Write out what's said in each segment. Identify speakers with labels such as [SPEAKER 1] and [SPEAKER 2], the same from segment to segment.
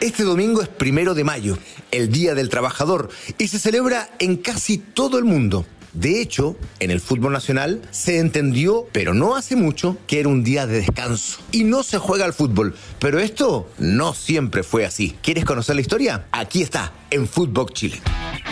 [SPEAKER 1] Este domingo es primero de mayo, el Día del Trabajador, y se celebra en casi todo el mundo. De hecho, en el fútbol nacional se entendió, pero no hace mucho, que era un día de descanso. Y no se juega al fútbol. Pero esto no siempre fue así. ¿Quieres conocer la historia? Aquí está, en Footbox Chile.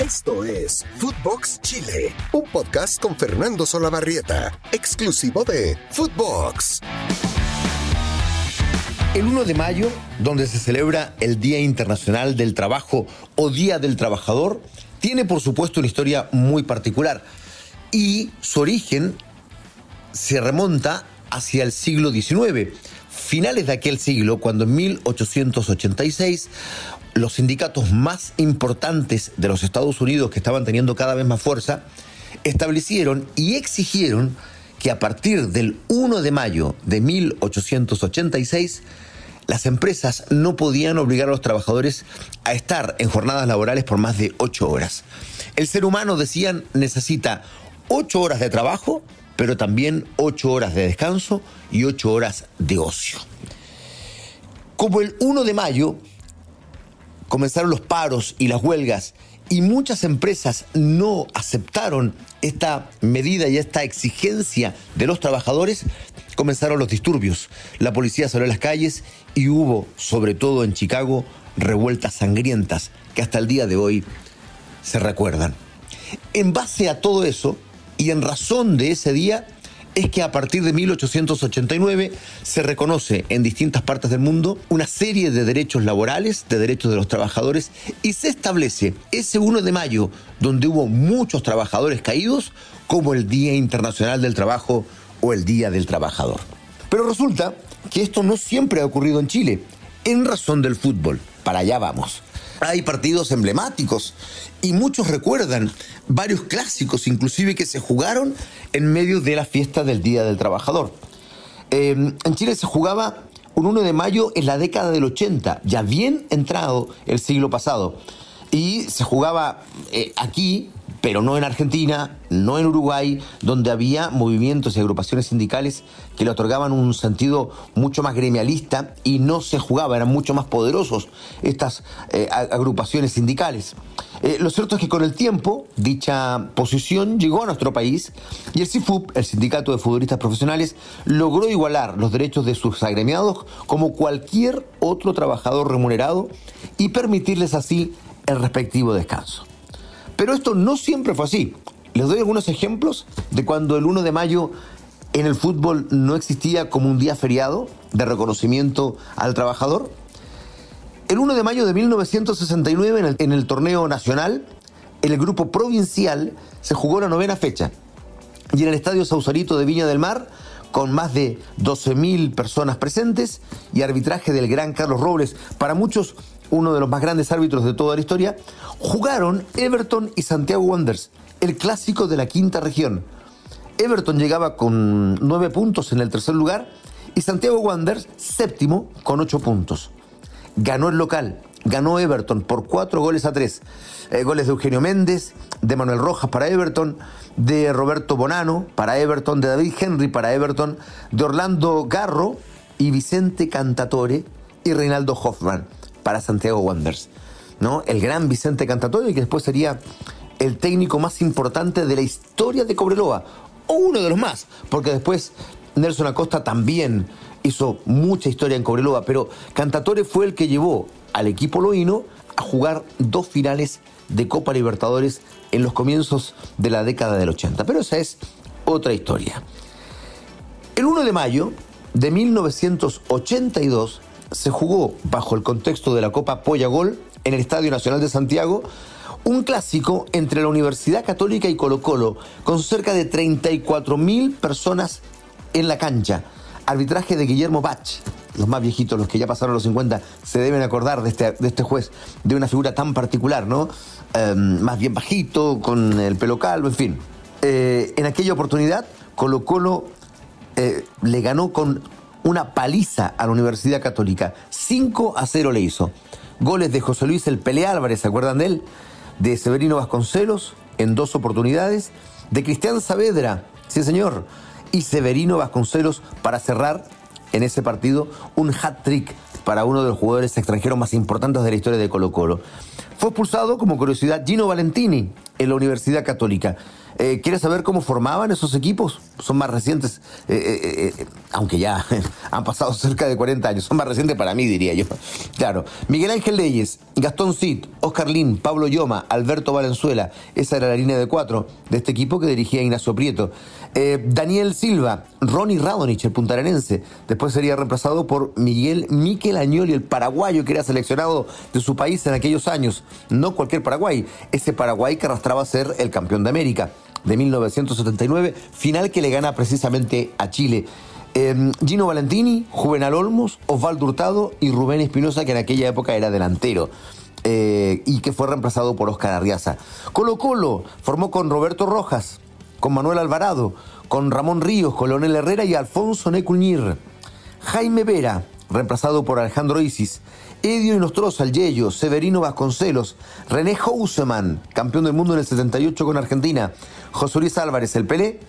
[SPEAKER 2] Esto es Footbox Chile, un podcast con Fernando Solabarrieta, exclusivo de Footbox.
[SPEAKER 1] El 1 de mayo, donde se celebra el Día Internacional del Trabajo o Día del Trabajador, tiene por supuesto una historia muy particular. Y su origen se remonta hacia el siglo XIX, finales de aquel siglo, cuando en 1886 los sindicatos más importantes de los Estados Unidos, que estaban teniendo cada vez más fuerza, establecieron y exigieron que a partir del 1 de mayo de 1886 las empresas no podían obligar a los trabajadores a estar en jornadas laborales por más de ocho horas. El ser humano, decían, necesita ocho horas de trabajo, pero también ocho horas de descanso y ocho horas de ocio. Como el 1 de mayo comenzaron los paros y las huelgas y muchas empresas no aceptaron esta medida y esta exigencia de los trabajadores, comenzaron los disturbios. La policía salió a las calles y hubo, sobre todo en Chicago, revueltas sangrientas que hasta el día de hoy se recuerdan. En base a todo eso y en razón de ese día, es que a partir de 1889 se reconoce en distintas partes del mundo una serie de derechos laborales, de derechos de los trabajadores, y se establece ese 1 de mayo, donde hubo muchos trabajadores caídos, como el Día Internacional del Trabajo o el Día del Trabajador. Pero resulta que esto no siempre ha ocurrido en Chile, en razón del fútbol. Para allá vamos. Hay partidos emblemáticos y muchos recuerdan varios clásicos, inclusive que se jugaron en medio de la fiesta del Día del Trabajador. Em, en Chile se jugaba un 1 de mayo en la década del 80, ya bien entrado el siglo pasado. Y se jugaba eh, aquí pero no en Argentina, no en Uruguay, donde había movimientos y agrupaciones sindicales que le otorgaban un sentido mucho más gremialista y no se jugaba, eran mucho más poderosos estas eh, agrupaciones sindicales. Eh, lo cierto es que con el tiempo dicha posición llegó a nuestro país y el CIFUP, el Sindicato de Futbolistas Profesionales, logró igualar los derechos de sus agremiados como cualquier otro trabajador remunerado y permitirles así el respectivo descanso. Pero esto no siempre fue así. Les doy algunos ejemplos de cuando el 1 de mayo en el fútbol no existía como un día feriado de reconocimiento al trabajador. El 1 de mayo de 1969 en el, en el torneo nacional, en el grupo provincial se jugó la novena fecha y en el Estadio Sausalito de Viña del Mar con más de 12.000 personas presentes y arbitraje del gran Carlos Robles, para muchos uno de los más grandes árbitros de toda la historia, jugaron Everton y Santiago Wanderers, el clásico de la quinta región. Everton llegaba con nueve puntos en el tercer lugar y Santiago Wanderers séptimo con ocho puntos. Ganó el local, ganó Everton por cuatro goles a tres. Eh, goles de Eugenio Méndez, de Manuel Rojas para Everton, de Roberto Bonano para Everton, de David Henry para Everton, de Orlando Garro y Vicente Cantatore y Reinaldo Hoffman para Santiago Wanderers. ¿no? El gran Vicente Cantatore, que después sería el técnico más importante de la historia de Cobreloa, o uno de los más, porque después Nelson Acosta también hizo mucha historia en Cobreloa, pero Cantatore fue el que llevó al equipo loíno a jugar dos finales de Copa Libertadores en los comienzos de la década del 80. Pero esa es otra historia. El 1 de mayo de 1982, se jugó bajo el contexto de la Copa Polla Gol en el Estadio Nacional de Santiago un clásico entre la Universidad Católica y Colo Colo, con cerca de 34 mil personas en la cancha. Arbitraje de Guillermo Bach. Los más viejitos, los que ya pasaron los 50, se deben acordar de este, de este juez, de una figura tan particular, ¿no? Em, más bien bajito, con el pelo calvo, en fin. Eh, en aquella oportunidad, Colo Colo eh, le ganó con una paliza a la Universidad Católica. 5 a 0 le hizo. Goles de José Luis El Pele Álvarez, ¿se acuerdan de él? De Severino Vasconcelos en dos oportunidades. De Cristian Saavedra, sí señor. Y Severino Vasconcelos para cerrar en ese partido un hat-trick para uno de los jugadores extranjeros más importantes de la historia de Colo Colo. Fue expulsado, como curiosidad, Gino Valentini en la Universidad Católica. Eh, ¿Quieres saber cómo formaban esos equipos? Son más recientes, eh, eh, aunque ya han pasado cerca de 40 años. Son más recientes para mí, diría yo. Claro. Miguel Ángel Leyes, Gastón Cid, Oscar Lin, Pablo Yoma, Alberto Valenzuela. Esa era la línea de cuatro de este equipo que dirigía Ignacio Prieto. Daniel Silva, Ronnie Radonich, el puntarenense. Después sería reemplazado por Miguel Miquel Añoli, el paraguayo que era seleccionado de su país en aquellos años. No cualquier Paraguay, ese Paraguay que arrastraba a ser el campeón de América de 1979, final que le gana precisamente a Chile. Em, Gino Valentini, Juvenal Olmos, Osvaldo Hurtado y Rubén Espinosa, que en aquella época era delantero. Eh, y que fue reemplazado por Oscar Arriaza. Colo Colo formó con Roberto Rojas, con Manuel Alvarado, con Ramón Ríos, con Leonel Herrera y Alfonso Necuñir. Jaime Vera, reemplazado por Alejandro Isis. Edio Inostroza, el Yello, Severino Vasconcelos, René Houseman, campeón del mundo en el 78 con Argentina, José Luis Álvarez, el Pelé,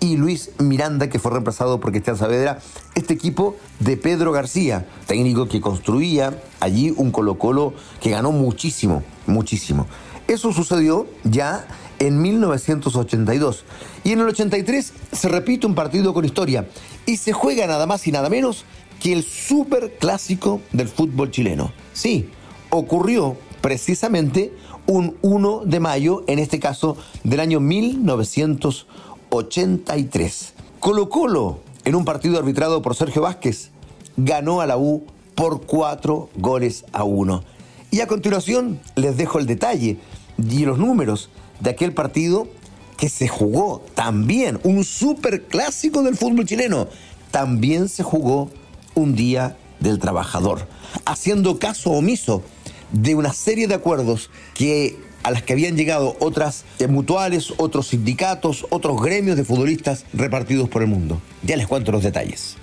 [SPEAKER 1] y Luis Miranda, que fue reemplazado por Cristian Saavedra, este equipo de Pedro García, técnico que construía allí un Colo Colo que ganó muchísimo, muchísimo. Eso sucedió ya en 1982. Y en el 83 se repite un partido con historia y se juega nada más y nada menos que el super clásico del fútbol chileno. Sí, ocurrió precisamente un 1 de mayo, en este caso del año 1983. Colo Colo, en un partido arbitrado por Sergio Vázquez, ganó a la U por cuatro goles a uno. Y a continuación les dejo el detalle y los números de aquel partido que se jugó también, un super clásico del fútbol chileno, también se jugó un día del trabajador, haciendo caso omiso de una serie de acuerdos que a las que habían llegado otras mutuales, otros sindicatos, otros gremios de futbolistas repartidos por el mundo. Ya les cuento los detalles.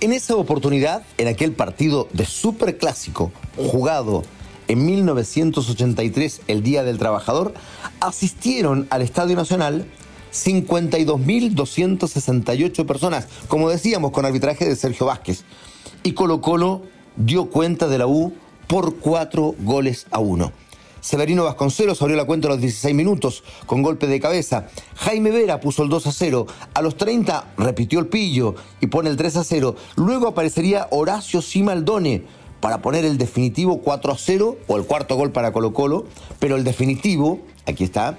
[SPEAKER 1] En esa oportunidad, en aquel partido de superclásico jugado en 1983, el Día del Trabajador, asistieron al Estadio Nacional 52.268 personas, como decíamos, con arbitraje de Sergio Vázquez. Y Colo Colo dio cuenta de la U por cuatro goles a uno. Severino Vasconcelos abrió la cuenta a los 16 minutos con golpe de cabeza. Jaime Vera puso el 2 a 0. A los 30 repitió el pillo y pone el 3 a 0. Luego aparecería Horacio Simaldone para poner el definitivo 4 a 0 o el cuarto gol para Colo Colo. Pero el definitivo, aquí está,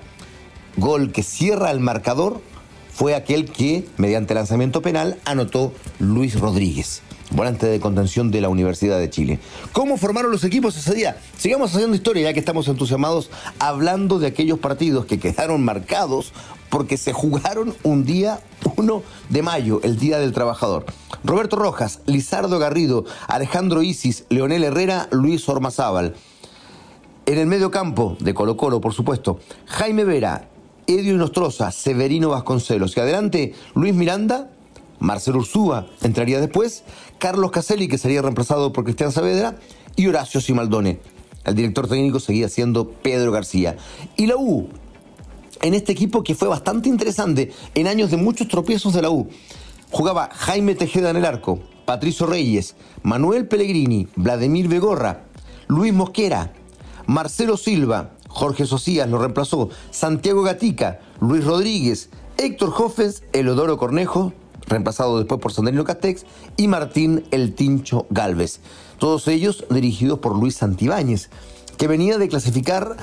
[SPEAKER 1] gol que cierra el marcador fue aquel que, mediante lanzamiento penal, anotó Luis Rodríguez, volante de contención de la Universidad de Chile. ¿Cómo formaron los equipos ese día? Sigamos haciendo historia, ya que estamos entusiasmados hablando de aquellos partidos que quedaron marcados porque se jugaron un día 1 de mayo, el Día del Trabajador. Roberto Rojas, Lizardo Garrido, Alejandro Isis, Leonel Herrera, Luis Ormazábal. En el medio campo de Colo Colo, por supuesto, Jaime Vera, Edio Nostroza, Severino Vasconcelos. Y adelante, Luis Miranda, Marcelo Ursúa entraría después, Carlos Caselli, que sería reemplazado por Cristian Saavedra, y Horacio Simaldone. El director técnico seguía siendo Pedro García. Y la U, en este equipo que fue bastante interesante en años de muchos tropiezos de la U. Jugaba Jaime Tejeda en el arco, Patricio Reyes, Manuel Pellegrini, Vladimir Begorra, Luis Mosquera, Marcelo Silva, Jorge Socías lo reemplazó, Santiago Gatica, Luis Rodríguez, Héctor Hoffens, Elodoro Cornejo, reemplazado después por Sandrino Castex, y Martín El Tincho Galvez. Todos ellos dirigidos por Luis Santibáñez, que venía de clasificar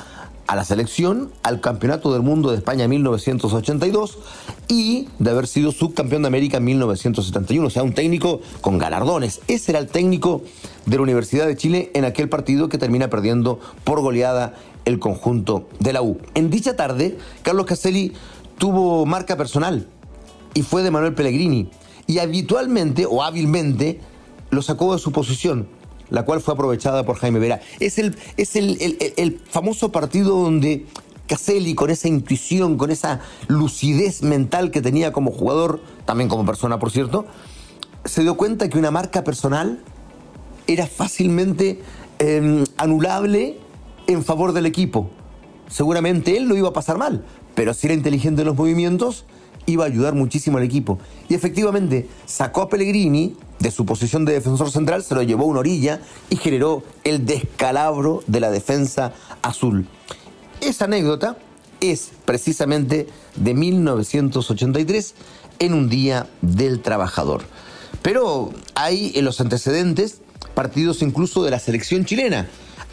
[SPEAKER 1] a la selección al Campeonato del Mundo de España en 1982 y de haber sido subcampeón de América en 1971. O sea, un técnico con galardones. Ese era el técnico de la Universidad de Chile en aquel partido que termina perdiendo por goleada el conjunto de la U. En dicha tarde, Carlos Caselli tuvo marca personal y fue de Manuel Pellegrini. Y habitualmente o hábilmente lo sacó de su posición, la cual fue aprovechada por Jaime Vera. Es el, es el, famoso partido donde Caselli, con esa intuición, con esa lucidez mental que tenía como jugador, también como persona, por cierto, se dio cuenta que una marca personal era fácilmente em, anulable en favor del equipo. Seguramente él lo iba a pasar mal, pero si era inteligente en los movimientos, iba a ayudar muchísimo al equipo. Y efectivamente sacó a Pellegrini de su posición de defensor central, se lo llevó a una orilla y generó el descalabro de la defensa azul. Esa anécdota es precisamente de 1983 en un día del trabajador. Pero hay en los antecedentes partidos incluso de la selección chilena,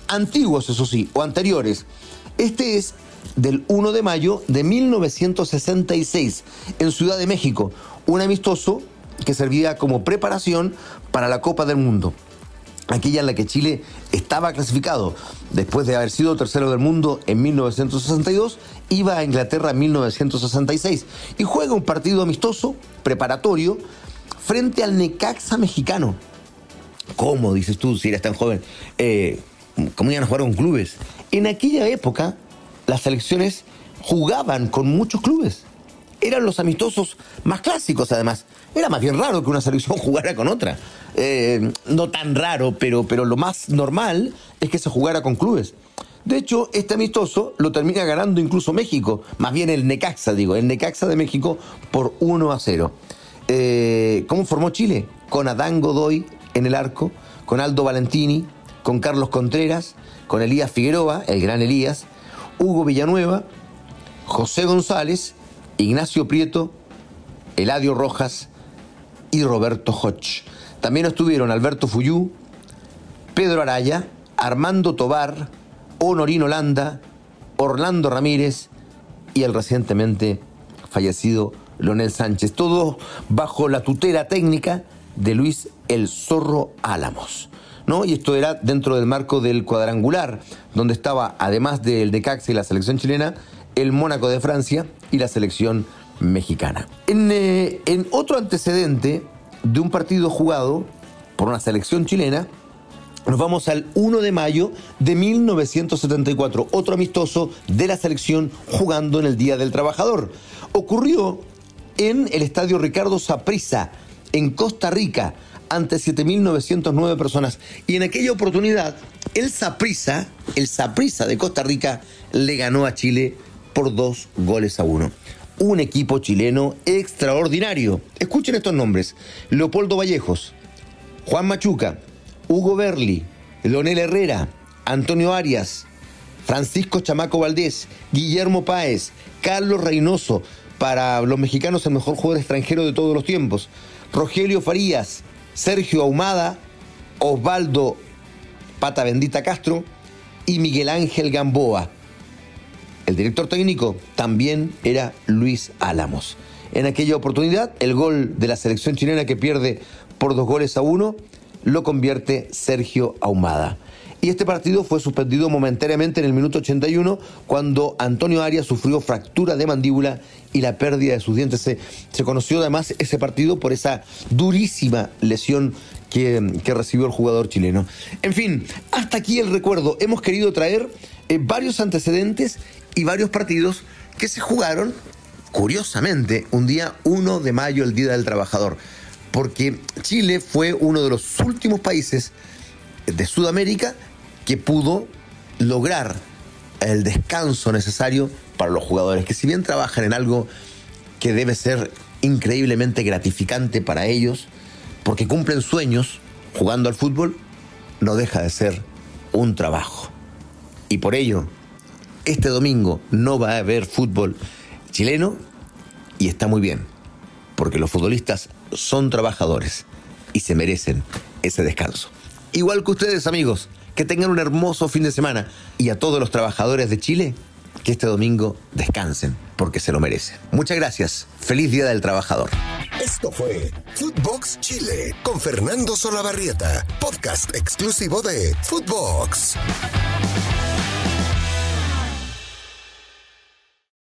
[SPEAKER 1] antiguos eso sí, o anteriores. Este es del 1 de mayo de 1966 en Ciudad de México, un amistoso que servía como preparación para la Copa del Mundo. Aquella en la que Chile estaba clasificado después de haber sido tercero del mundo en 1962, iba a Inglaterra en 1966 y juega un partido amistoso, preparatorio, frente al Necaxa mexicano. ¿Cómo, dices tú, si eres tan joven? Eh, ¿Cómo iban a jugar con clubes? En aquella época, las selecciones jugaban con muchos clubes. Eran los amistosos más clásicos, además. Era más bien raro que una selección jugara con otra. Eh, no tan raro, pero, pero lo más normal es que se jugara con clubes. De hecho, este amistoso lo termina ganando incluso México, más bien el Necaxa, digo, el Necaxa de México por 1 a 0. Eh, ¿Cómo formó Chile? Con Adán Godoy en el arco, con Aldo Valentini, con Carlos Contreras, con Elías Figueroa, el gran Elías, Hugo Villanueva, José González, Ignacio Prieto, Eladio Rojas y Roberto Hodge. También estuvieron Alberto Fuyú, Pedro Araya, Armando Tobar, Honorino Landa, Orlando Ramírez y el recientemente fallecido Leonel Sánchez, todos bajo la tutela técnica de Luis El Zorro Álamos. ¿No? Y esto era dentro del marco del cuadrangular, donde estaba, además del Decax y la selección chilena, el Mónaco de Francia y la selección mexicana. En, eh, en otro antecedente de un partido jugado por una selección chilena, nos vamos al 1 de mayo de 1974, otro amistoso de la selección jugando en el Día del Trabajador. Ocurrió en el estadio Ricardo Saprissa, en Costa Rica, ante 7.909 personas. Y en aquella oportunidad, el Saprissa, el Saprissa de Costa Rica, le ganó a Chile por dos goles a uno. Un equipo chileno extraordinario. Escuchen estos nombres: Leopoldo Vallejos, Juan Machuca, Hugo Berli, Leonel Herrera, Antonio Arias, Francisco Chamaco Valdés, Guillermo Páez, Carlos Reynoso, para los mexicanos el mejor jugador extranjero de todos los tiempos, Rogelio Farías, Sergio Ahumada, Osvaldo Pata Bendita Castro y Miguel Ángel Gamboa. El director técnico también era Luis Álamos. En aquella oportunidad, el gol de la selección chilena que pierde por dos goles a uno lo convierte Sergio Ahumada. Y este partido fue suspendido momentáneamente en el minuto 81 cuando Antonio Arias sufrió fractura de mandíbula y la pérdida de sus dientes. Se, se conoció además ese partido por esa durísima lesión que, que, recibió el jugador chileno. En fin, hasta aquí el recuerdo. Hemos querido traer eh, varios antecedentes y varios partidos que se jugaron, curiosamente, un día 1 de mayo, el Día del Trabajador. Porque Chile fue uno de los últimos países de Sudamérica que pudo lograr el descanso necesario para los jugadores, que si bien trabajan en algo que debe ser increíblemente gratificante para ellos, porque cumplen sueños jugando al fútbol, no deja de ser un trabajo. Y por ello, este domingo no va a haber fútbol chileno y está muy bien, porque los futbolistas son trabajadores y se merecen ese descanso. Igual que ustedes amigos, que tengan un hermoso fin de semana y a todos los trabajadores de Chile, que este domingo descansen, porque se lo merecen. Muchas gracias. Feliz Día del Trabajador.
[SPEAKER 2] Esto fue Footbox Chile con Fernando Solabarrieta, podcast exclusivo de Footbox.